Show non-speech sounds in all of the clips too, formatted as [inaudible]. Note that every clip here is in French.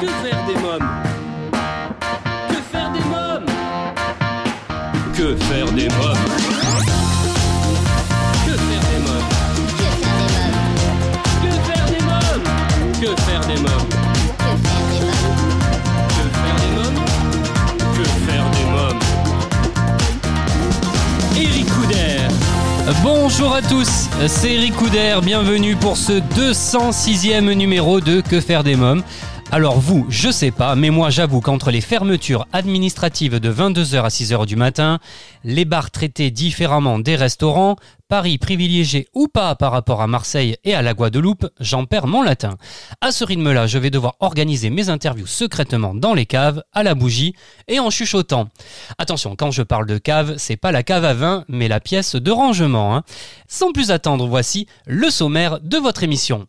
Que faire des mômes Que faire des mômes Que faire des mômes Que faire des mômes Que faire des mômes Que faire des mômes Que faire des mômes Que faire des mômes Eric Couder Bonjour à tous, c'est Eric Couder, bienvenue pour ce 206e numéro de Que faire des mômes. Alors vous, je sais pas, mais moi j'avoue qu'entre les fermetures administratives de 22h à 6h du matin, les bars traités différemment des restaurants, Paris privilégié ou pas par rapport à Marseille et à la Guadeloupe, j'en perds mon latin. À ce rythme-là, je vais devoir organiser mes interviews secrètement dans les caves, à la bougie et en chuchotant. Attention, quand je parle de cave, c'est pas la cave à vin, mais la pièce de rangement. hein. Sans plus attendre, voici le sommaire de votre émission.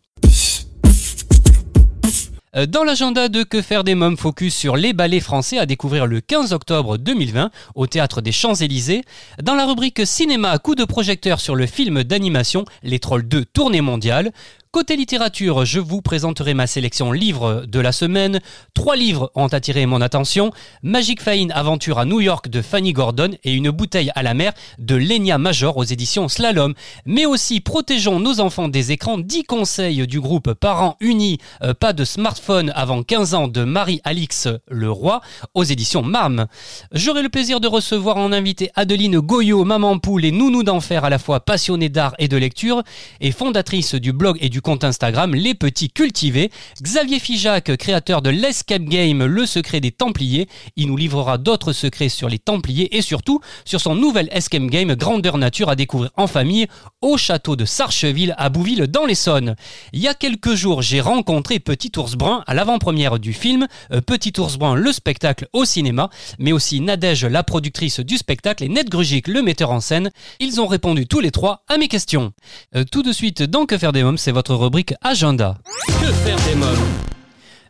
Euh, Dans l'agenda de Que faire des mômes, focus sur les ballets français à découvrir le 15 octobre 2020 au théâtre des Champs-Élysées. Dans la rubrique cinéma, coup de projecteur sur le film d'animation Les Trolls 2 tournée mondiale. Côté littérature, je vous présenterai ma sélection livres de la semaine. Trois livres ont attiré mon attention. Magic Fine Aventure à New York de Fanny Gordon et une bouteille à la mer de Lenia Major aux éditions Slalom. Mais aussi Protégeons nos enfants des écrans, 10 conseils du groupe Parents Unis, euh, pas de smartphone avant 15 ans de Marie-Alix Leroy aux éditions MAM. J'aurai le plaisir de recevoir en invité Adeline Goyot, maman poule et nounou d'enfer à la fois passionnée d'art et de lecture et fondatrice du blog et du compte Instagram Les Petits Cultivés. Xavier Figeac, créateur de l'Escape Game Le Secret des Templiers. Il nous livrera d'autres secrets sur les Templiers et surtout sur son nouvel Escape Game Grandeur Nature à découvrir en famille au château de Sarcheville à Bouville dans l'Essonne. Il y a quelques jours, j'ai rencontré Petit Ours Brun à l'avant-première du film euh, Petit Ours Brun, le spectacle au cinéma, mais aussi Nadège, la productrice du spectacle, et Ned Grugic, le metteur en scène. Ils ont répondu tous les trois à mes questions. Euh, tout de suite, dans Que faire des mômes, c'est votre rubrique Agenda. Que faire des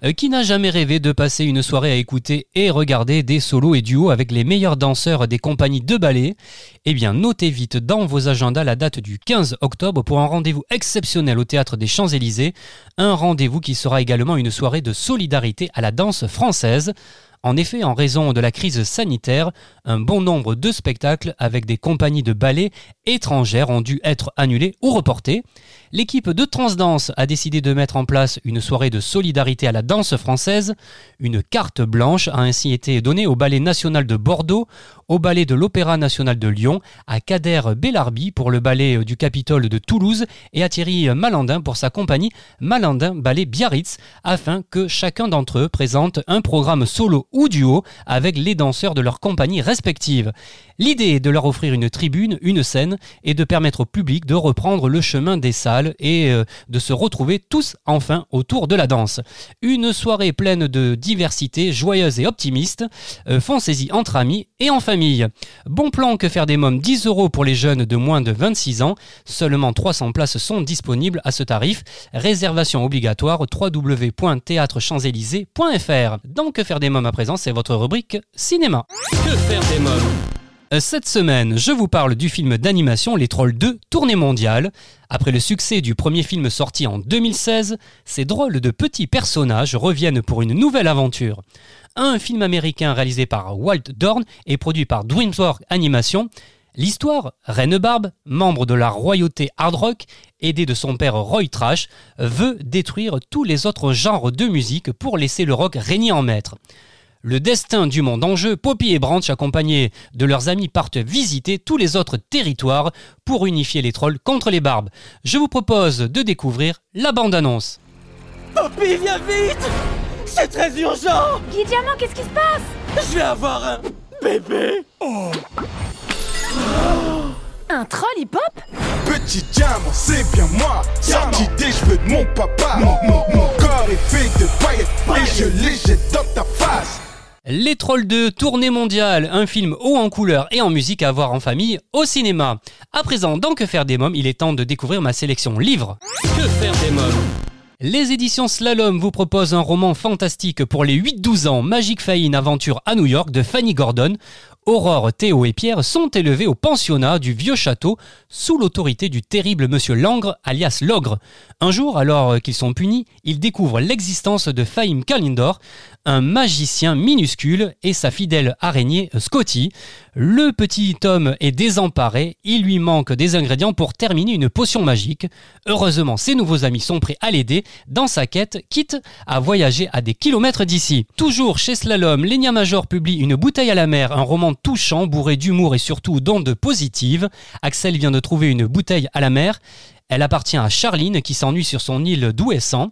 Euh, Qui n'a jamais rêvé de passer une soirée à écouter et regarder des solos et duos avec les meilleurs danseurs des compagnies de ballet? Eh bien, notez vite dans vos agendas la date du 15 octobre pour un rendez-vous exceptionnel au théâtre des Champs-Élysées. Un rendez-vous qui sera également une soirée de solidarité à la danse française. En effet, en raison de la crise sanitaire, un bon nombre de spectacles avec des compagnies de ballet étrangères ont dû être annulés ou reportés. L'équipe de Transdanse a décidé de mettre en place une soirée de solidarité à la danse française. Une carte blanche a ainsi été donnée au Ballet national de Bordeaux, au Ballet de l'Opéra national de Lyon, à Kader Bellarbi pour le Ballet du Capitole de Toulouse et à Thierry Malandin pour sa compagnie Malandin Ballet Biarritz, afin que chacun d'entre eux présente un programme solo ou duo avec les danseurs de leur compagnie respective. L'idée est de leur offrir une tribune, une scène et de permettre au public de reprendre le chemin des salles et euh, de se retrouver tous enfin autour de la danse. Une soirée pleine de diversité, joyeuse et optimiste. Euh, Foncez-y entre amis et en famille. Bon plan que faire des mômes 10 euros pour les jeunes de moins de 26 ans. Seulement 300 places sont disponibles à ce tarif. Réservation obligatoire www.théâtrechamps-élysées.fr. Donc que faire des mômes à présent, c'est votre rubrique cinéma. Que faire des mômes? Euh, Cette semaine, je vous parle du film d'animation Les Trolls 2, tournée mondiale. Après le succès du premier film sorti en 2016, ces drôles de petits personnages reviennent pour une nouvelle aventure. Un film américain réalisé par Walt Dorn et produit par DreamWorks Animation. L'histoire, Reine Barbe, membre de la royauté hard rock, aidée de son père Roy Trash, veut détruire tous les autres genres de musique pour laisser le rock régner en maître. Le destin du monde en jeu, Poppy et Branch, accompagnés de leurs amis, partent visiter tous les autres territoires pour unifier les trolls contre les barbes. Je vous propose de découvrir la bande-annonce. Poppy, viens vite C'est très urgent Guy Diamant, qu'est-ce qui se passe? Je vais avoir un bébé Un troll hip-hop Petit diamant, c'est bien moi. Sorti des cheveux de mon papa. Mon, mon- mon corps est fait de paillettes et je les jette dans ta face. Les Trolls 2, tournée mondiale, un film haut en couleur et en musique à voir en famille au cinéma. À présent, dans Que faire des mômes, il est temps de découvrir ma sélection livres. Que faire des mômes? Les éditions Slalom vous proposent un roman fantastique pour les 8-12 ans, Magic Fine Aventure à New York de Fanny Gordon, Aurore, Théo et Pierre sont élevés au pensionnat du vieux château sous l'autorité du terrible monsieur Langre, alias Logre. Un jour, alors qu'ils sont punis, ils découvrent l'existence de Fahim Kalindor, un magicien minuscule et sa fidèle araignée Scotty. Le petit homme est désemparé, il lui manque des ingrédients pour terminer une potion magique. Heureusement, ses nouveaux amis sont prêts à l'aider dans sa quête, quitte à voyager à des kilomètres d'ici. Toujours chez Slalom, Lenia Major publie Une bouteille à la mer, un roman touchant, bourré d'humour et surtout d'ondes positives. Axel vient de trouver une bouteille à la mer. Elle appartient à Charline qui s'ennuie sur son île d'Ouessant.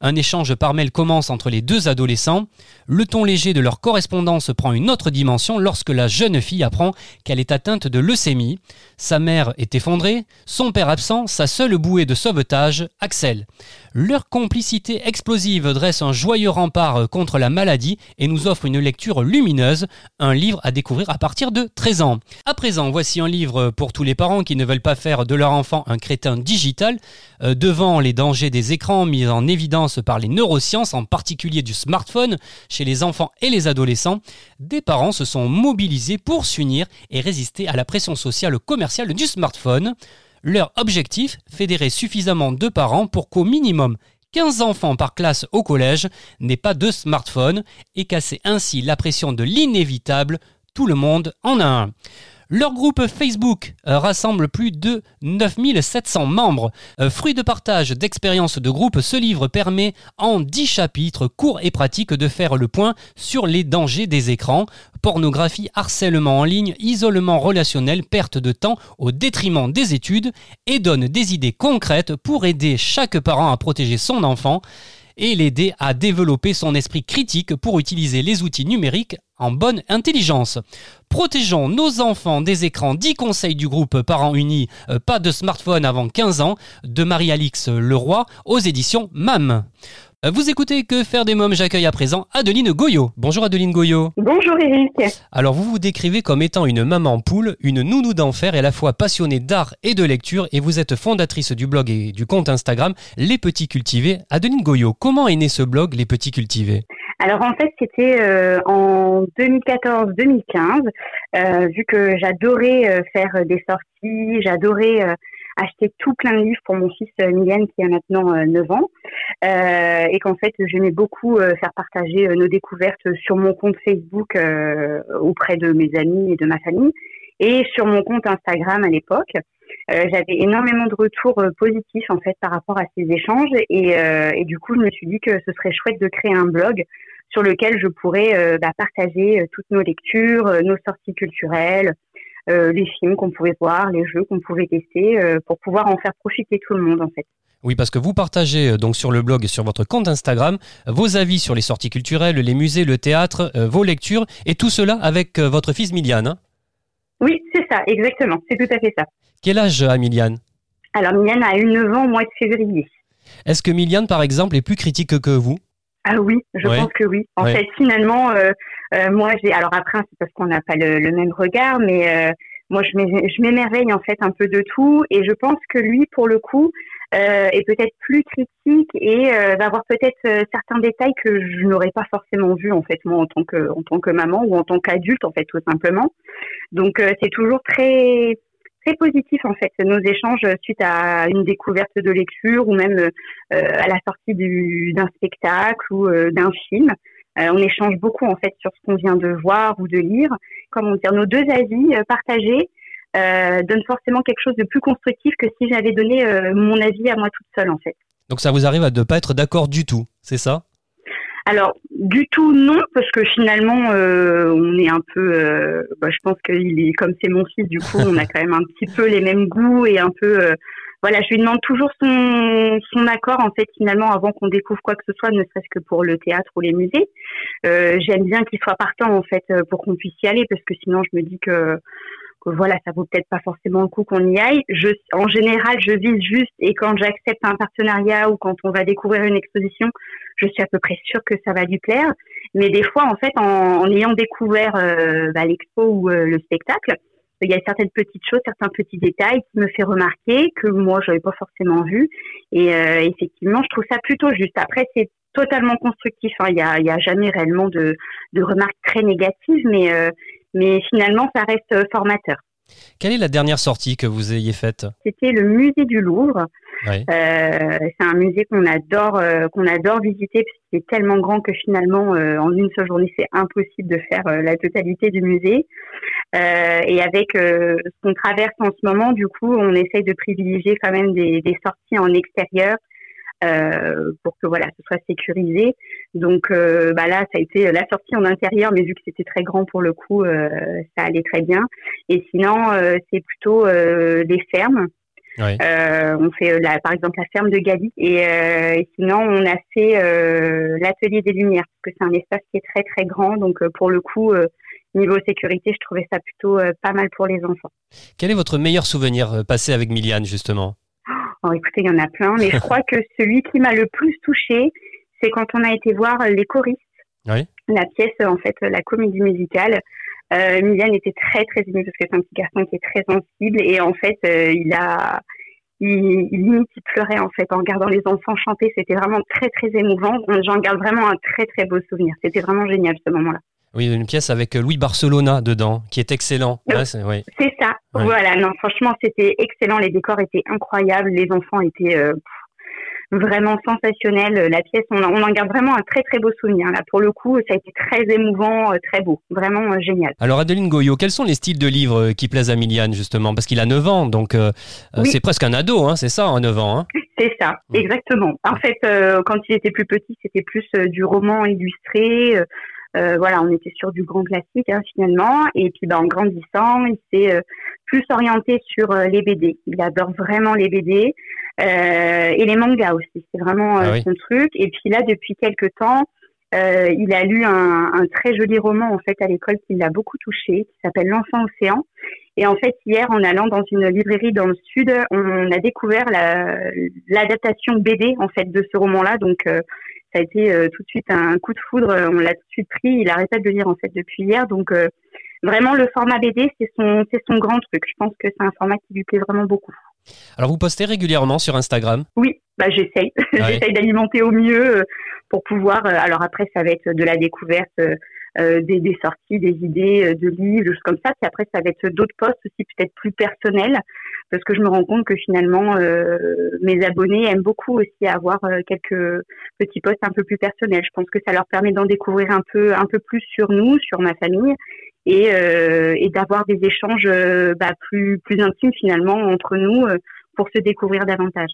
Un échange par mail commence entre les deux adolescents. Le ton léger de leur correspondance prend une autre dimension lorsque la jeune fille apprend qu'elle est atteinte de leucémie. Sa mère est effondrée, son père absent, sa seule bouée de sauvetage, Axel. Leur complicité explosive dresse un joyeux rempart contre la maladie et nous offre une lecture lumineuse, un livre à découvrir à partir de 13 ans. À présent, voici un livre pour tous les parents qui ne veulent pas faire de leur enfant un crétin digital. Euh, devant les dangers des écrans mis en évidence par les neurosciences, en particulier du smartphone, chez les enfants et les adolescents, des parents se sont mobilisés pour s'unir et résister à la pression sociale commerciale du smartphone. Leur objectif, fédérer suffisamment de parents pour qu'au minimum 15 enfants par classe au collège n'aient pas de smartphone et casser ainsi la pression de l'inévitable, tout le monde en a un. Leur groupe Facebook euh, rassemble plus de 9700 membres. Euh, fruit de partage d'expériences de groupe, ce livre permet en 10 chapitres courts et pratiques de faire le point sur les dangers des écrans, pornographie, harcèlement en ligne, isolement relationnel, perte de temps au détriment des études et donne des idées concrètes pour aider chaque parent à protéger son enfant et l'aider à développer son esprit critique pour utiliser les outils numériques en bonne intelligence. Protégeons nos enfants des écrans 10 conseils du groupe Parents Unis, euh, pas de smartphone avant 15 ans, de Marie-Alix Leroy aux éditions MAM. Euh, vous écoutez Que faire des mômes? J'accueille à présent Adeline Goyot. Bonjour Adeline Goyot. Bonjour Eric. Alors vous vous décrivez comme étant une maman poule, une nounou d'enfer et à la fois passionnée d'art et de lecture et vous êtes fondatrice du blog et du compte Instagram Les Petits Cultivés. Adeline Goyot, comment est né ce blog Les Petits Cultivés? Alors en fait, c'était euh, en 2014-2015, euh, vu que j'adorais faire des sorties, j'adorais acheter tout plein de livres pour mon fils euh, Mylène qui a maintenant 9 euh, ans euh, et qu'en fait j'aimais beaucoup faire partager nos découvertes sur mon compte Facebook auprès de mes amis et de ma famille et sur mon compte Instagram à l'époque. j'avais énormément de retours positifs en fait par rapport à ces échanges et, du coup je me suis dit que ce serait chouette de créer un blog sur lequel je pourrais bah, partager toutes nos lectures, nos sorties culturelles, euh, les films qu'on pouvait voir, les jeux qu'on pouvait tester, euh, pour pouvoir en faire profiter tout le monde en fait. Oui, parce que vous partagez euh, donc sur le blog et sur votre compte Instagram vos avis sur les sorties culturelles, les musées, le théâtre, vos lectures et tout cela avec votre fils Miliane. Hein oui, c'est ça, exactement, c'est tout à fait ça. Quel âge a Miliane? Alors Miliane a eu 9 ans au mois de février. Est-ce que Miliane, par exemple, est plus critique que vous? Ah oui, je pense que oui. En fait, finalement, euh, euh, moi, j'ai. Alors après, c'est parce qu'on n'a pas le, même regard, mais euh, moi, je m'émerveille en fait un peu de tout, et je pense que lui, pour le coup, est peut-être plus critique et va avoir peut-être certains détails que je n'aurais pas forcément vus en fait moi en tant que en tant que maman ou en tant qu'adulte en fait tout simplement. Donc c'est toujours très très positif en fait nos échanges suite à une découverte de lecture ou même euh, à la sortie d'un spectacle ou euh, d'un film. Euh, on échange beaucoup en fait sur ce qu'on vient de voir ou de lire. Comment dire, nos deux avis partagés donnent forcément quelque chose de plus constructif que si j'avais donné mon avis à moi toute seule en fait. Donc ça vous arrive à ne pas être d'accord du tout, c'est ça? Alors, du tout non, parce que finalement, euh, on est un peu. Euh, bah, je pense qu'il est comme c'est mon fils, du coup, on a [laughs] quand même un petit peu les mêmes goûts et un peu. Euh, voilà, je lui demande toujours son, son accord en fait finalement avant qu'on découvre quoi que ce soit, ne serait-ce que pour le théâtre ou les musées. J'aime bien qu'il soit partant en fait pour qu'on puisse y aller, parce que sinon je me dis que voilà, ça vaut peut-être pas forcément le coup qu'on y aille. En général, je vise juste et quand j'accepte un partenariat ou quand on va découvrir une exposition, je suis à peu près sûre que ça va lui plaire. Mais des fois, en fait, en, ayant découvert euh, bah, l'expo ou euh, le spectacle, il y a certaines petites choses, certains petits détails qui me fait remarquer que moi, je n'avais pas forcément vu. Et euh, effectivement, je trouve ça plutôt juste. Après, c'est totalement constructif. Hein. Il n'y a, y a, jamais réellement de, de, remarques très négatives, mais mais finalement, ça reste euh, formateur. Quelle est la dernière sortie que vous ayez faite? C'était le musée du Louvre. Euh, c'est un musée qu'on adore, euh, qu'on adore visiter parce qu'il est tellement grand que finalement, euh, en une seule journée, c'est impossible de faire la totalité du musée. Et avec ce qu'on traverse en ce moment, du coup, on essaye de privilégier quand même des, des sorties en extérieur euh, pour que voilà, ce soit sécurisé. Donc, euh, bah là, ça a été la sortie en intérieur, mais vu que c'était très grand pour le coup, euh, ça allait très bien. Et sinon, c'est plutôt des fermes. On fait la, par exemple la ferme de Galie et, et sinon on a fait l'atelier des lumières parce que c'est un espace qui est très très grand donc pour le coup niveau sécurité je trouvais ça plutôt pas mal pour les enfants. Quel est votre meilleur souvenir passé avec Miliane, justement? Oh, écoutez il y en a plein mais je [laughs] crois que celui qui m'a le plus touchée c'est quand on a été voir les choristes. Oui. la pièce en fait la comédie musicale. Euh, Miliane était très très ému parce que c'est un petit garçon qui est très sensible et en fait euh, il a il, il il pleurait en fait en regardant les enfants chanter. C'était vraiment très très émouvant. J'en garde vraiment un très très beau souvenir. C'était vraiment génial ce moment-là Oui, une pièce avec euh, Louis Barcelona dedans, qui est excellent. Ouais, c'est- ça Ouais. voilà non franchement c'était excellent les décors étaient incroyables les enfants étaient euh, vraiment sensationnels la pièce on, en- on en garde vraiment un très très beau souvenir là pour le coup ça a été très émouvant euh, très beau vraiment euh, génial Alors, Adeline Goyot, quels sont les styles de livres qui plaisent à Miliane, justement? Parce qu'il a 9 ans, donc euh, Oui. c'est presque un ado, hein, c'est ça, en 9 ans. Hein [laughs] C'est ça, Mm. exactement. En fait, quand il était plus petit, c'était plus du roman illustré. Euh, voilà, on était sur du grand classique hein, finalement. Et puis, ben, en grandissant, il s'est euh, plus orienté sur euh, les BD. Il adore vraiment les BD euh, et les mangas aussi. C'est vraiment euh, Ah oui. son truc. Et puis là, depuis quelques temps, euh, il a lu un, un très joli roman en fait à l'école qui l'a beaucoup touché, qui s'appelle L'enfant océan. Et en fait, hier, en allant dans une librairie dans le sud, on a découvert la- l'adaptation BD en fait de ce roman-là. Donc, euh, ça a été euh, tout de suite un coup de foudre. On l'a tout de suite pris. Il arrête pas de le lire en fait depuis hier. Donc, euh, vraiment, le format BD, c'est son, c'est son grand truc. Je pense que c'est un format qui lui plaît vraiment beaucoup. Alors, vous postez régulièrement sur Instagram? Oui, bah j'essaye. [laughs] Ah j'essaye d'alimenter au mieux euh, pour pouvoir. euh, alors après, ça va être de la découverte, euh, des, sorties, des idées euh, de livres, des choses comme ça. Puis après, ça va être d'autres posts aussi peut-être plus personnels, parce que je me rends compte que finalement, euh, mes abonnés aiment beaucoup aussi avoir quelques petits posts un peu plus personnels. Je pense que ça leur permet d'en découvrir un peu, un peu plus sur nous, sur ma famille. Et, d'avoir des échanges bah, plus, plus intimes finalement entre nous pour se découvrir davantage.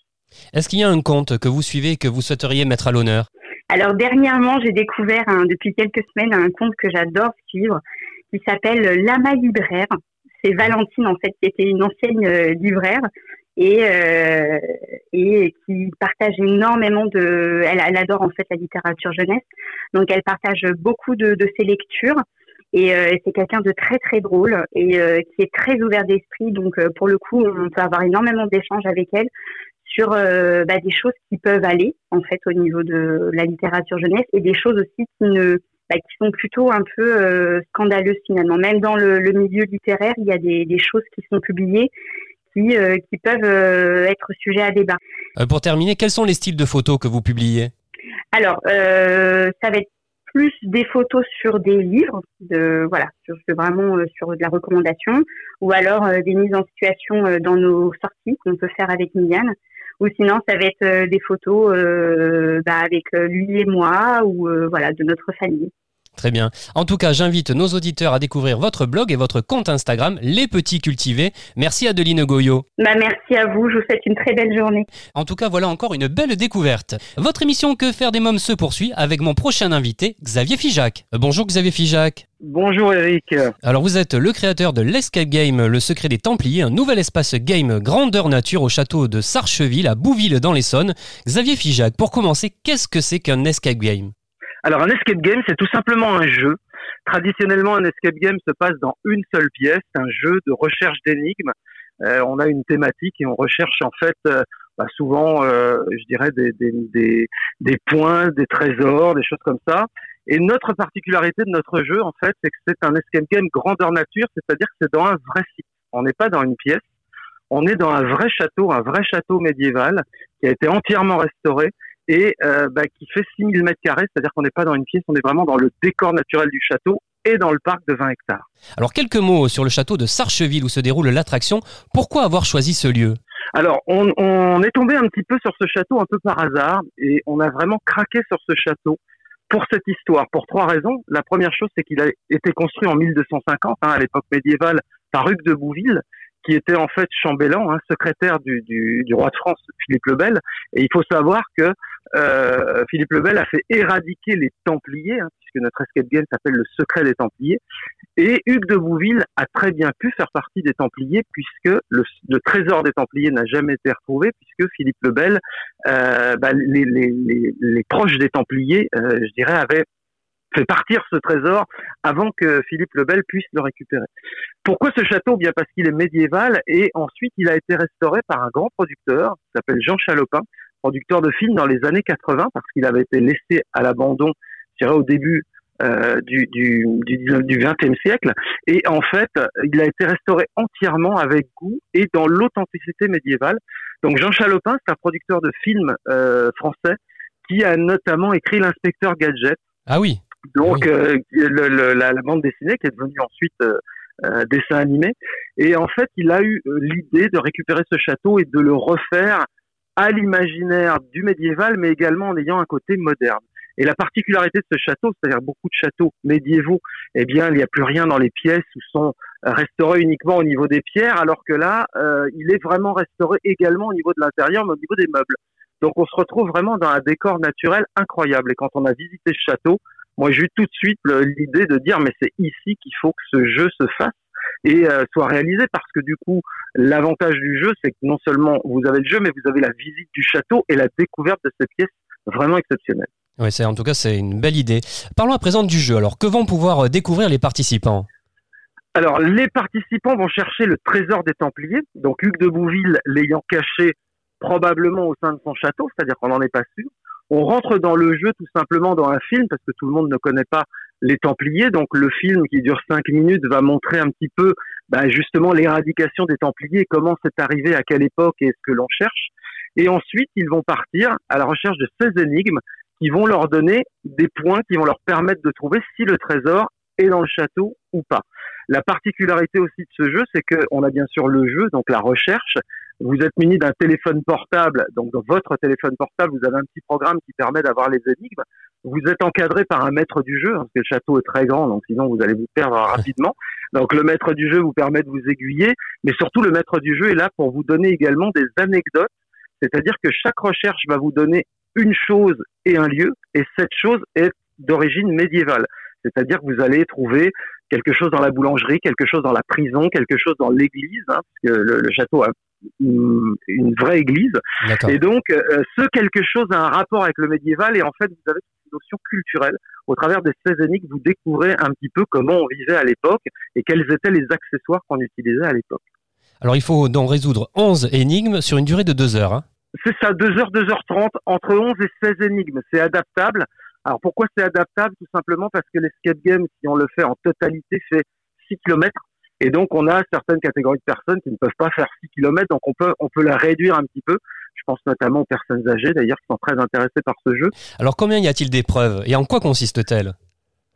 Est-ce qu'il y a un compte que vous suivez et que vous souhaiteriez mettre à l'honneur? Alors dernièrement, j'ai découvert un- depuis quelques semaines un compte que j'adore suivre qui s'appelle Lama Libraire. C'est Valentine en fait, qui était une ancienne euh, libraire et euh, et qui partage énormément de. Elle, adore en fait la littérature jeunesse, donc elle partage beaucoup de, ses lectures. Et euh, c'est quelqu'un de très très drôle et qui est très ouvert d'esprit. Donc pour le coup, on peut avoir énormément d'échanges avec elle sur euh, bah, des choses qui peuvent aller en fait au niveau de la littérature jeunesse et des choses aussi qui ne bah, qui sont plutôt un peu euh, scandaleuses finalement. Même dans le, le milieu littéraire, il y a des, des choses qui sont publiées qui, euh, qui peuvent être sujet à débat. Pour terminer, quels sont les styles de photos que vous publiez? Alors, ça va être plus des photos sur des livres, de voilà, sur vraiment euh, sur de la recommandation, ou alors euh, des mises en situation euh, dans nos sorties qu'on peut faire avec Miliane, ou sinon ça va être euh, des photos euh, bah, avec euh, lui et moi, ou voilà de notre famille. Très bien. En tout cas, j'invite nos auditeurs à découvrir votre blog et votre compte Instagram, Les Petits Cultivés. Merci Adeline Goyot. Bah, merci à vous, je vous souhaite une très belle journée. En tout cas, voilà encore une belle découverte. Votre émission Que faire des mômes se poursuit avec mon prochain invité, Xavier Figeac. Bonjour Xavier Figeac. Bonjour Eric. Alors vous êtes le créateur de l'Escape Game Le Secret des Templiers, un nouvel espace game grandeur nature au château de Sarcheville à Bouville dans l'Essonne. Xavier Figeac, pour commencer, qu'est-ce que c'est qu'un escape game? Alors un escape game, c'est tout simplement un jeu. Traditionnellement, un escape game se passe dans une seule pièce, un jeu de recherche d'énigmes. Euh, on a une thématique et on recherche en fait euh, bah, souvent, euh, je dirais, des, des, des, des points, des trésors, des choses comme ça. Et notre particularité de notre jeu, en fait, c'est que c'est un escape game grandeur nature, c'est-à-dire que c'est dans un vrai site. On n'est pas dans une pièce, on est dans un vrai château, un vrai château médiéval qui a été entièrement restauré et euh, bah, qui fait 6000 mètres carrés, c'est-à-dire qu'on n'est pas dans une pièce, on est vraiment dans le décor naturel du château et dans le parc de 20 hectares. Alors quelques mots sur le château de Sarcheville où se déroule l'attraction. Pourquoi avoir choisi ce lieu? Alors, on, on est tombé un petit peu sur ce château un peu par hasard et on a vraiment craqué sur ce château pour cette histoire, pour trois raisons. La première chose, c'est qu'il a été construit en 1250, hein, à l'époque médiévale, par Hugues de Bouville, qui était en fait chambellan, hein, secrétaire du, roi de France, Philippe le Bel. Et il faut savoir que euh, Philippe le Bel a fait éradiquer les Templiers, hein, puisque notre escape game s'appelle Le Secret des Templiers. Et Hugues de Bouville a très bien pu faire partie des Templiers, puisque le, trésor des Templiers n'a jamais été retrouvé, puisque Philippe le Bel, euh, bah, les, proches des Templiers, euh, je dirais, avaient fait partir ce trésor avant que Philippe le Bel puisse le récupérer. Pourquoi ce château? Bien parce qu'il est médiéval et ensuite il a été restauré par un grand producteur qui s'appelle Jean Chalopin, producteur de films dans les années 80 parce qu'il avait été laissé à l'abandon, je dirais au début euh, du, du, du, 20e siècle. Et en fait, il a été restauré entièrement avec goût et dans l'authenticité médiévale. Donc Jean Chalopin, c'est un producteur de films euh, français qui a notamment écrit L'inspecteur Gadget. Ah oui. Donc, oui. euh, le, le, la, la, bande dessinée qui est devenue ensuite euh, euh, dessin animé. Et en fait, il a eu euh, l'idée de récupérer ce château et de le refaire à l'imaginaire du médiéval, mais également en ayant un côté moderne. Et la particularité de ce château, c'est-à-dire beaucoup de châteaux médiévaux, eh bien, il n'y a plus rien dans les pièces où sont restaurés uniquement au niveau des pierres, alors que là, euh, il est vraiment restauré également au niveau de l'intérieur, mais au niveau des meubles. Donc, on se retrouve vraiment dans un décor naturel incroyable. Et quand on a visité ce château, moi j'ai eu tout de suite l'idée de dire mais c'est ici qu'il faut que ce jeu se fasse et euh, soit réalisé parce que du coup l'avantage du jeu c'est que non seulement vous avez le jeu mais vous avez la visite du château et la découverte de cette pièce vraiment exceptionnelle. Oui, c'est en tout cas c'est une belle idée. Parlons à présent du jeu. Alors que vont pouvoir euh, découvrir les participants? Alors, les participants vont chercher le trésor des Templiers. Donc, Hugues de Bouville l'ayant caché probablement au sein de son château, c'est-à-dire qu'on n'en est pas sûr on rentre dans le jeu tout simplement dans un film parce que tout le monde ne connaît pas les Templiers. Donc le film qui dure cinq minutes va montrer un petit peu bah, justement l'éradication des Templiers, comment c'est arrivé, à quelle époque et ce que l'on cherche. Et ensuite, ils vont partir à la recherche de 16 énigmes qui vont leur donner des points qui vont leur permettre de trouver si le trésor est dans le château ou pas. La particularité aussi de ce jeu, c'est qu'on a bien sûr le jeu, donc la recherche, vous êtes muni d'un téléphone portable, donc dans votre téléphone portable, vous avez un petit programme qui permet d'avoir les énigmes. Vous êtes encadré par un maître du jeu, parce que le château est très grand, donc sinon vous allez vous perdre [laughs] rapidement. Donc le maître du jeu vous permet de vous aiguiller, mais surtout le maître du jeu est là pour vous donner également des anecdotes, c'est-à-dire que chaque recherche va vous donner une chose et un lieu, et cette chose est d'origine médiévale. C'est-à-dire que vous allez trouver quelque chose dans la boulangerie, quelque chose dans la prison, quelque chose dans l'église, hein, parce que le, le, château a une, une vraie église. Et donc, euh, ce quelque chose a un rapport avec le médiéval et en fait, vous avez une notion culturelle. Au travers des 16 énigmes, vous découvrez un petit peu comment on vivait à l'époque et quels étaient les accessoires qu'on utilisait à l'époque. Alors, il faut donc résoudre 11 énigmes sur une durée de 2 heures. Hein c'est ça, 2 heures, 2h30, entre 11 et 16 énigmes. C'est adaptable. Alors pourquoi c'est adaptable? Tout simplement parce que l'escape game, si on le fait en totalité, fait 6 km. Et donc on a certaines catégories de personnes qui ne peuvent pas faire 6 km, donc on peut, on peut la réduire un petit peu. Je pense notamment aux personnes âgées d'ailleurs qui sont très intéressées par ce jeu. Alors combien y a-t-il d'épreuves? Et en quoi consiste-t-elle?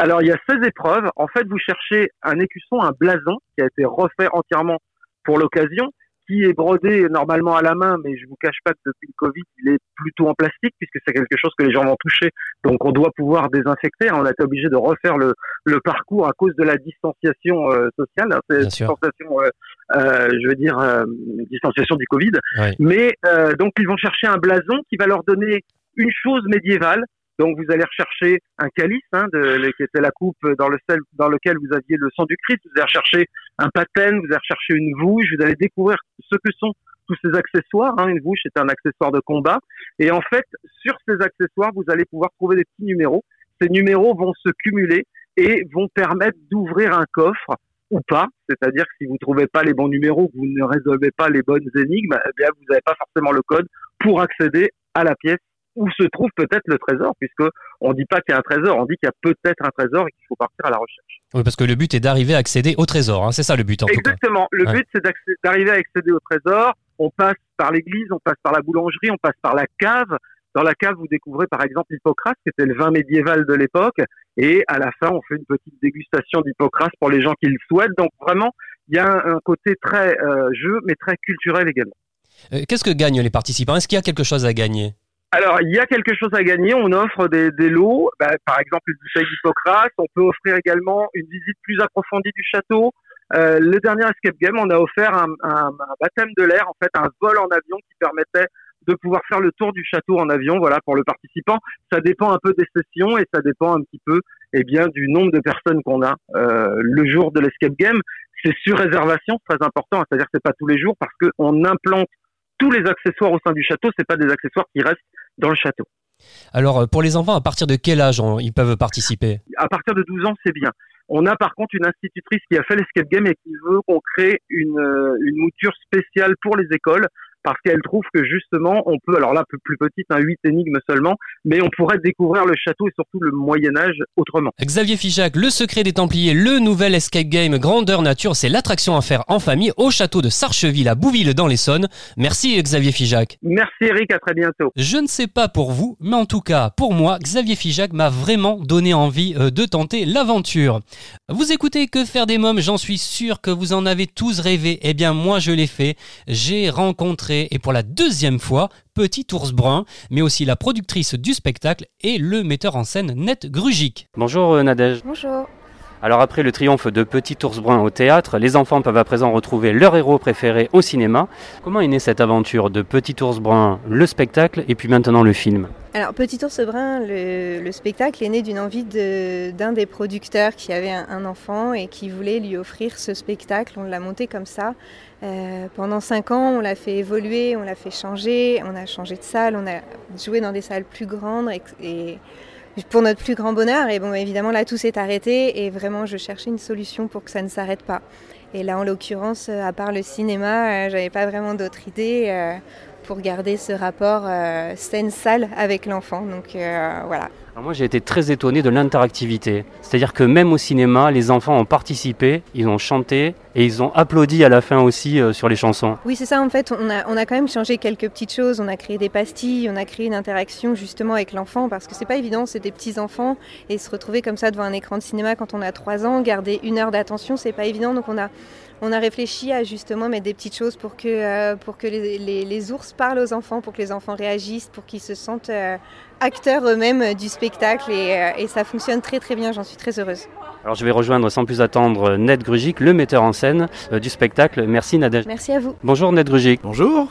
Alors il y a 16 épreuves. En fait, vous cherchez un écusson, un blason qui a été refait entièrement pour l'occasion qui est brodé normalement à la main, mais je vous cache pas que depuis le Covid, il est plutôt en plastique puisque c'est quelque chose que les gens vont toucher. Donc on doit pouvoir désinfecter. On a été obligé de refaire le, le parcours à cause de la distanciation euh, sociale, hein, distanciation, euh, euh, je veux dire euh, distanciation du Covid. Oui. Mais euh, donc ils vont chercher un blason qui va leur donner une chose médiévale. Donc vous allez rechercher un calice, hein, qui était la coupe dans, le lequel vous aviez le sang du Christ. Vous allez rechercher un patène, vous allez rechercher une vouche. Vous allez découvrir ce que sont tous ces accessoires. Hein. Une vouche est un accessoire de combat. Et en fait, sur ces accessoires, vous allez pouvoir trouver des petits numéros. Ces numéros vont se cumuler et vont permettre d'ouvrir un coffre ou pas. C'est-à-dire que si vous trouvez pas les bons numéros, que vous ne résolvez pas les bonnes énigmes, eh bien vous n'avez pas forcément le code pour accéder à la pièce où se trouve peut-être le trésor, puisque on dit pas qu'il y a un trésor, on dit qu'il y a peut-être un trésor et qu'il faut partir à la recherche. Oui, parce que le but est d'arriver à accéder au trésor, hein. c'est ça le but en Exactement. Le Ouais. but c'est d'arriver à accéder au trésor. On passe par l'église, on passe par la boulangerie, on passe par la cave. Dans la cave, vous découvrez par exemple Hippocrate, qui était le vin médiéval de l'époque, et à la fin, on fait une petite dégustation d'Hippocrate pour les gens qui le souhaitent. Donc vraiment, il y a un, un côté très euh, jeu, mais très culturel également. Euh, Qu'est-ce que gagnent les participants? Est-ce qu'il y a quelque chose à gagner? Alors, il y a quelque chose à gagner. On offre des, des lots, bah, par exemple une bouteille d'Hippocrate. On peut offrir également une visite plus approfondie du château. Euh, le dernier escape game, on a offert un, un- un baptême de l'air, en fait, un vol en avion qui permettait de pouvoir faire le tour du château en avion. Voilà, pour le participant, ça dépend un peu des sessions et ça dépend un petit peu, eh bien, du nombre de personnes qu'on a euh, le jour de l'escape game. C'est sur réservation, c'est très important. C'est-à-dire que c'est pas tous les jours parce qu'on implante tous les accessoires au sein du château. C'est pas des accessoires qui restent dans le château. Alors, euh, pour les enfants, à partir de quel âge on- ils peuvent participer? À partir de 12 ans, c'est bien. On a par contre une institutrice qui a fait l'escape game et qui veut qu'on crée une, euh, une mouture spéciale pour les écoles parce qu'elle trouve que justement on peut, alors là plus, plus petite, un 8 énigmes seulement, mais on pourrait découvrir le château et surtout le Moyen Âge autrement. Xavier Figeac, Le Secret des Templiers, le nouvel escape game grandeur nature, c'est l'attraction à faire en famille au château de Sarcheville à Bouville dans l'Essonne. Merci Xavier Figeac. Merci Eric, à très bientôt. Je ne sais pas pour vous, mais en tout cas pour moi, Xavier Figeac m'a vraiment donné envie euh, de tenter l'aventure. Vous écoutez Que faire des mômes, j'en suis sûr que vous en avez tous rêvé. Eh bien moi je l'ai fait. J'ai rencontré, et pour la deuxième fois, Petit Ours Brun, mais aussi la productrice du spectacle et le metteur en scène Net Grugic. Bonjour euh, Nadège. Bonjour. Alors après le triomphe de Petit Ours Brun au théâtre, les enfants peuvent à présent retrouver leur héros préféré au cinéma. Comment est née cette aventure de Petit Ours Brun, le spectacle et puis maintenant le film? Alors, Petit ours brun, le, le spectacle est né d'une envie d'un des producteurs qui avait un, enfant et qui voulait lui offrir ce spectacle. On l'a monté comme ça. Euh, pendant cinq ans, on l'a fait évoluer, on l'a fait changer, on a changé de salle, on a joué dans des salles plus grandes et pour notre plus grand bonheur. Et bon, évidemment, là, tout s'est arrêté et vraiment, je cherchais une solution pour que ça ne s'arrête pas. Et là, en l'occurrence, euh, à part le cinéma, euh, j'avais pas vraiment d'autre idée euh, pour garder ce rapport scène-salle avec l'enfant. Donc voilà. Moi j'ai été très étonné de l'interactivité. C'est-à-dire que même au cinéma, les enfants ont participé, ils ont chanté et ils ont applaudi à la fin aussi euh, sur les chansons. Oui, c'est ça. En fait, on a, on a quand même changé quelques petites choses. On a créé des pastilles, on a créé une interaction justement avec l'enfant parce que c'est pas évident, c'est des petits enfants et se retrouver comme ça devant un écran de cinéma quand on a 3 ans, garder une heure d'attention, c'est pas évident. Donc on a, on a réfléchi à justement mettre des petites choses pour que, euh, pour que les, les- les ours parlent aux enfants, pour que les enfants réagissent, pour qu'ils se sentent euh, acteurs eux-mêmes euh, du spectacle et, euh, et ça fonctionne très très bien. J'en suis très heureuse. Alors je vais rejoindre sans plus attendre Ned Grugic, le metteur en scène euh, du spectacle. Merci Nadège. Merci à vous. Bonjour Ned Grugic. Bonjour.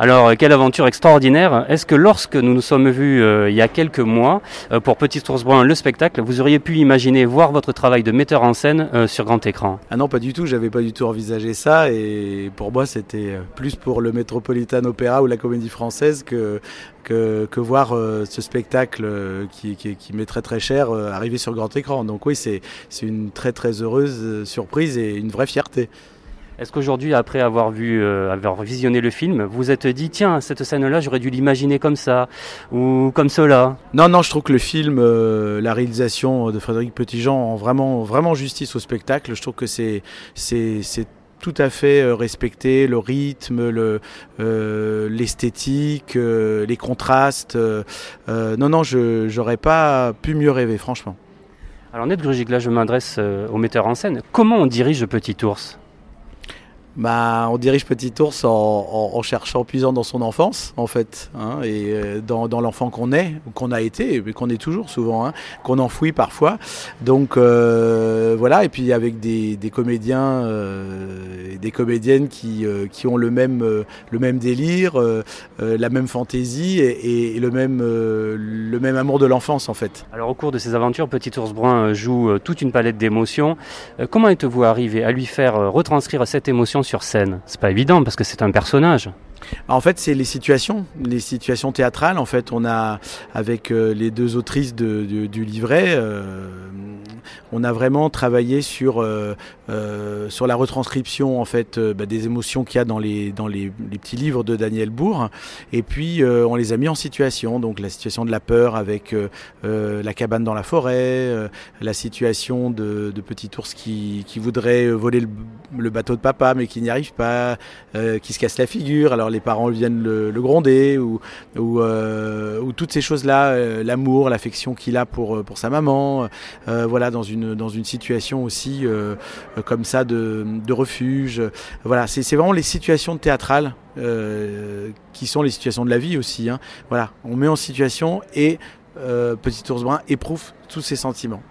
Alors, euh, quelle aventure extraordinaire. Est-ce que lorsque nous nous sommes vus euh, il y a quelques mois euh, pour Petit Ours Brun, le spectacle, vous auriez pu imaginer voir votre travail de metteur en scène euh, sur grand écran? Ah non, pas du tout, j'avais pas du tout envisagé ça et pour moi c'était euh, plus pour le Metropolitan Opera ou la Comédie Française que, que, que voir euh, ce spectacle qui, qui, qui m'est très très cher arriver sur grand écran. Donc oui, c'est une très très heureuse surprise et une vraie fierté. Est-ce qu'aujourd'hui, après avoir vu, euh, avoir visionné le film, vous vous êtes dit, tiens, cette scène-là, j'aurais dû l'imaginer comme ça ou comme cela? Non, non, je trouve que le film, euh, la réalisation de Frédéric Petitjean rend vraiment, vraiment justice au spectacle. Je trouve que c'est, c'est, c'est tout à fait euh, respecté, le rythme, le, euh, l'esthétique, euh, les contrastes. euh, non, non, je, j'aurais pas pu mieux rêver, franchement. Alors, Ned Grugic, là, je m'adresse au metteur en scène. Comment on dirige Petit Ours? Bah, on dirige Petit Ours en, en, cherchant, puisant dans son enfance, en fait, hein, et euh, dans, l'enfant qu'on est, qu'on a été, mais qu'on est toujours souvent, hein, qu'on enfouit parfois. Donc euh, voilà, et puis avec des, comédiens euh, et des comédiennes qui, ont le même, délire, la même fantaisie et, le, même, le même amour de l'enfance, en fait. Alors, au cours de ces aventures, Petit Ours Brun joue toute une palette d'émotions. Comment êtes-vous arrivé à lui faire retranscrire cette émotion C'est pas évident parce que c'est un personnage. En fait, c'est les situations, les situations théâtrales. En fait, on a avec euh, les deux autrices du livret, euh, on a vraiment travaillé sur, euh, sur la retranscription en fait bah, des émotions qu'il y a dans les, dans les, petits livres de Daniel Bourg. Et puis on les a mis en situation, donc la situation de la peur avec la cabane dans la forêt, la situation de, de petit ours qui, qui voudrait voler le, le bateau de papa mais qui n'y arrive pas, qui se casse la figure, alors les parents viennent le, le gronder, ou, ou, euh, ou toutes ces choses-là, euh, l'amour, l'affection qu'il a pour, pour sa maman, euh, voilà, dans une, dans une situation aussi euh, euh, comme ça de, de refuge. Voilà, c'est vraiment les situations théâtrales euh, qui sont les situations de la vie aussi. hein. Voilà, on met en situation et euh, Petit ours brun éprouve tous ces sentiments.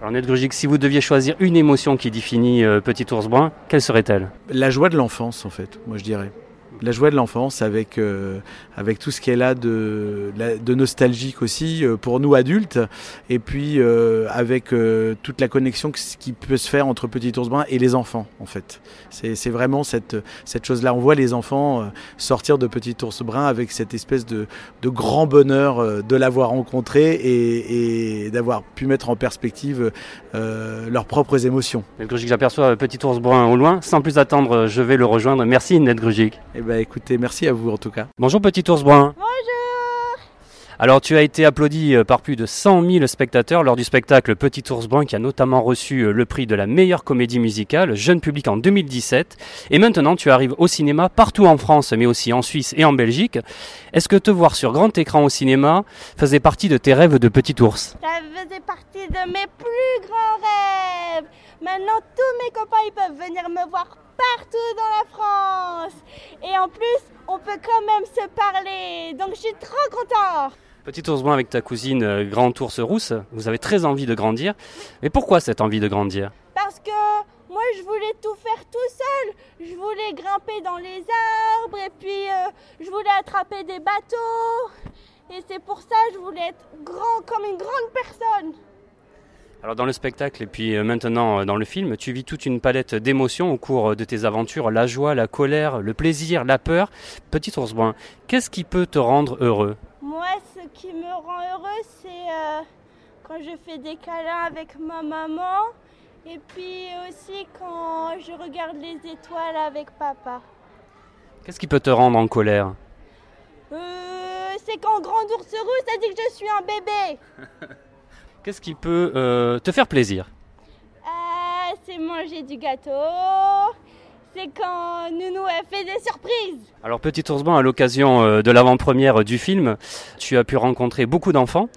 Alors Ned Grugic, si vous deviez choisir une émotion qui définit euh, Petit ours brun, quelle serait-elle? La joie de l'enfance, en fait, moi je dirais. La joie de l'enfance avec, euh, avec tout ce qu'elle a de, la- de nostalgique aussi euh, pour nous adultes, et puis euh, avec euh, toute la connexion qui peut se faire entre Petit Ours Brun et les enfants, en fait. C'est vraiment cette, cette chose-là. On voit les enfants sortir de Petit Ours Brun avec cette espèce de, de grand bonheur de l'avoir rencontré et, et d'avoir pu mettre en perspective leurs propres émotions. Ned Grugic, j'aperçois Petit ours brun au loin. Sans plus attendre, je vais le rejoindre. Merci Ned Grugic. Eh ben, écoutez, merci à vous en tout cas. Bonjour Petit ours brun. Bonjour Alors tu as été applaudi euh, par plus de 100 000 spectateurs lors du spectacle Petit ours brun qui a notamment reçu euh, le prix de la meilleure comédie musicale, jeune public en 2017. Et maintenant tu arrives au cinéma partout en France mais aussi en Suisse et en Belgique. Est-ce que te voir sur grand écran au cinéma faisait partie de tes rêves de Petit ours? Ça faisait partie de mes plus grands rêves. Maintenant, tous mes copains ils peuvent venir me voir partout dans la France. Et en plus, on peut quand même se parler. Donc, je suis trop content. Petit ours brun avec ta cousine euh, Grand ours rousse, vous avez très envie de grandir. Mais pourquoi cette envie de grandir? Parce que moi, je voulais tout faire tout seul. Je voulais grimper dans les arbres et puis euh, je voulais attraper des bateaux. Et c'est pour ça que je voulais être grand comme une grande personne. Alors dans le spectacle et puis euh, maintenant euh, dans le film, tu vis toute une palette d'émotions au cours euh, de tes aventures, la joie, la colère, le plaisir, la peur. Petit ours brun, qu'est-ce qui peut te rendre heureux? Moi, ce qui me rend heureux, c'est euh, quand je fais des câlins avec ma maman. Et puis aussi quand je regarde les étoiles avec papa. Qu'est-ce qui peut te rendre en colère? Euh, c'est quand Grand Ours Rouge a dit que je suis un bébé. [laughs] Qu'est-ce qui peut euh, te faire plaisir? Euh, c'est manger du gâteau. C'est quand Nounou a fait des surprises. Alors Petit ours brun, à l'occasion euh, de l'avant-première du film, tu as pu rencontrer beaucoup d'enfants.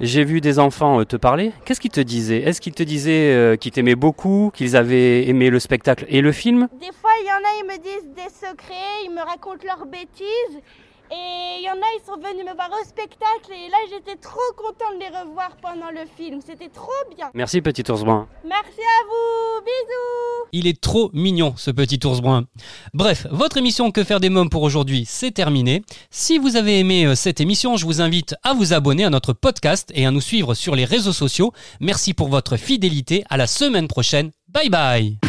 J'ai vu des enfants te parler. Qu'est-ce qu'ils te disaient? Est-ce qu'ils te disaient qu'ils t'aimaient beaucoup, qu'ils avaient aimé le spectacle et le film? Des fois, il y en a, ils me disent des secrets, ils me racontent leurs bêtises. Et il y en a, ils sont venus me voir au spectacle. Et là, j'étais trop contente de les revoir pendant le film. C'était trop bien. Merci Petit ours brun. Merci à vous. Bisous. Il est trop mignon ce petit ours brun. Bref, votre émission Que faire des mômes pour aujourd'hui, c'est terminé. Si vous avez aimé euh, cette émission, je vous invite à vous abonner à notre podcast et à nous suivre sur les réseaux sociaux. Merci pour votre fidélité. À la semaine prochaine. Bye bye.